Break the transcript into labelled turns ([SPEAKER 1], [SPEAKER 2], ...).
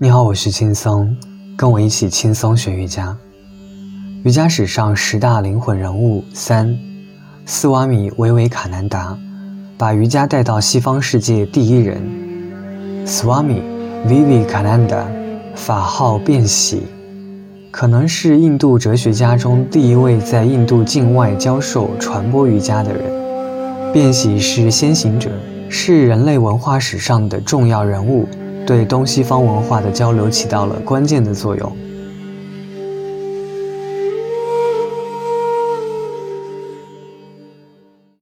[SPEAKER 1] 你好，我是轻松，跟我一起轻松学瑜伽。瑜伽史上十大灵魂人物三，斯瓦米·维维卡南达，把瑜伽带到西方世界第一人。Swami Vivekananda，法号辩喜，可能是印度哲学家中第一位在印度境外教授传播瑜伽的人。辩喜是先行者。是人类文化史上的重要人物，对东西方文化的交流起到了关键的作用。